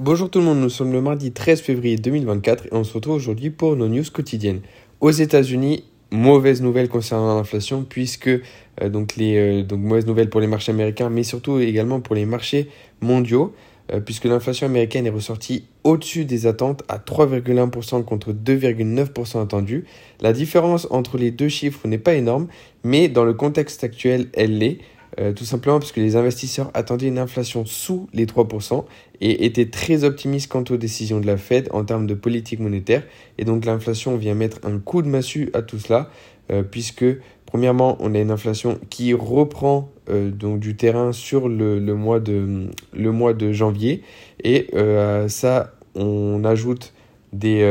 Bonjour tout le monde, nous sommes le mardi 13 février 2024 et on se retrouve aujourd'hui pour nos news quotidiennes. Aux États-Unis, mauvaise nouvelle concernant l'inflation puisque euh, donc les euh, donc mauvaise nouvelle pour les marchés américains mais surtout également pour les marchés mondiaux euh, puisque l'inflation américaine est ressortie au-dessus des attentes à 3,1% contre 2,9% attendu. La différence entre les deux chiffres n'est pas énorme mais dans le contexte actuel, elle l'est. Euh, tout simplement parce que les investisseurs attendaient une inflation sous les 3% et étaient très optimistes quant aux décisions de la Fed en termes de politique monétaire. Et donc l'inflation vient mettre un coup de massue à tout cela, euh, puisque premièrement, on a une inflation qui reprend euh, donc du terrain sur le, mois, de, janvier. Et ça, on ajoute des,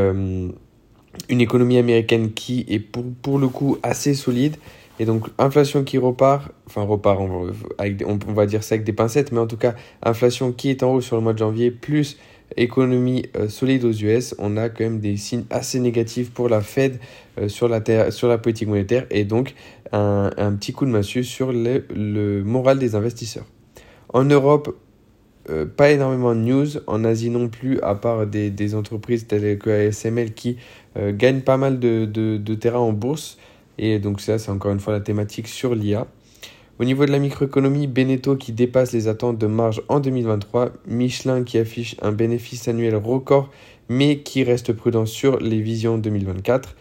une économie américaine qui est pour le coup assez solide. Et donc, inflation qui repart, enfin repart, on avec, on, va dire ça avec des pincettes, mais en tout cas, inflation qui est en haut sur le mois de janvier, plus économie euh, solide aux US, on a quand même des signes assez négatifs pour la Fed euh, sur, la sur la politique monétaire et donc un, petit coup de massue sur le, moral des investisseurs. En Europe, euh, pas énormément de news, en Asie non plus, à part des, des entreprises telles que ASML qui gagnent pas mal de, de, de terrain en bourse. Et donc ça, c'est encore une fois la thématique sur l'IA. Au niveau de la microéconomie, Beneteau qui dépasse les attentes de marge en 2023, Michelin qui affiche un bénéfice annuel record mais qui reste prudent sur les visions 2024.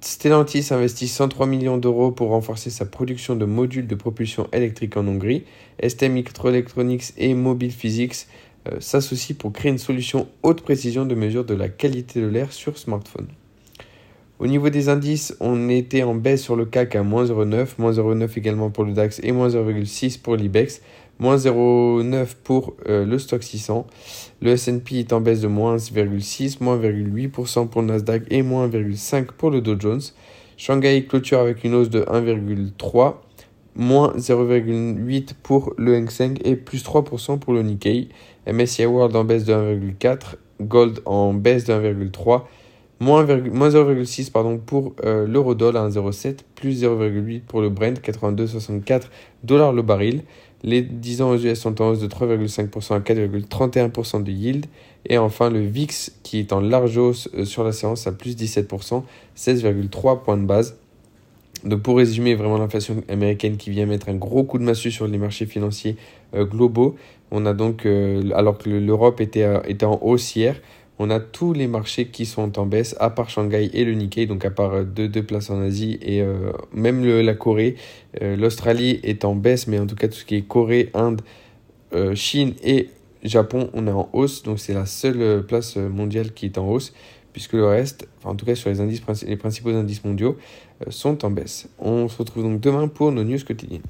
Stellantis investit 103 millions d'euros pour renforcer sa production de modules de propulsion électrique en Hongrie. ST Microelectronics et Mobile Physics euh, s'associent pour créer une solution haute précision de mesure de la qualité de l'air sur smartphone. Au niveau des indices, on était en baisse sur le CAC à moins 0,9, moins 0,9 également pour le DAX et moins 0,6 pour l'IBEX, moins 0,9 pour euh, le stock 600. Le S&P est en baisse de moins 0,6, moins 0,8% pour le Nasdaq et moins 1,5 pour le Dow Jones. Shanghai clôture avec une hausse de 1,3, moins 0,8 pour le Hang Seng et plus 3% pour le Nikkei. MSCI World en baisse de 1,4, Gold en baisse de 1,3 moins 0,6 pardon, pour euh, l'eurodoll à 1,07, plus 0,8 pour le Brent, 82,64 dollars le baril. Les 10 ans aux US sont en hausse de 3,5% à 4,31% de yield. Et enfin, le VIX qui est en large hausse euh, sur la séance à plus 17%, 16,3 points de base. Donc pour résumer vraiment l'inflation américaine qui vient mettre un gros coup de massue sur les marchés financiers euh, globaux, on a donc, alors que l'Europe était, était en hausse hier, on a tous les marchés qui sont en baisse, à part Shanghai et le Nikkei, donc à part euh, deux, places en Asie et euh, même la Corée. Euh, L'Australie est en baisse, mais en tout cas tout ce qui est Corée, Inde, Chine et Japon, on est en hausse, donc c'est la seule place mondiale qui est en hausse, puisque le reste, en tout cas sur les, indices, les principaux indices mondiaux, sont en baisse. On se retrouve donc demain pour nos news quotidiennes.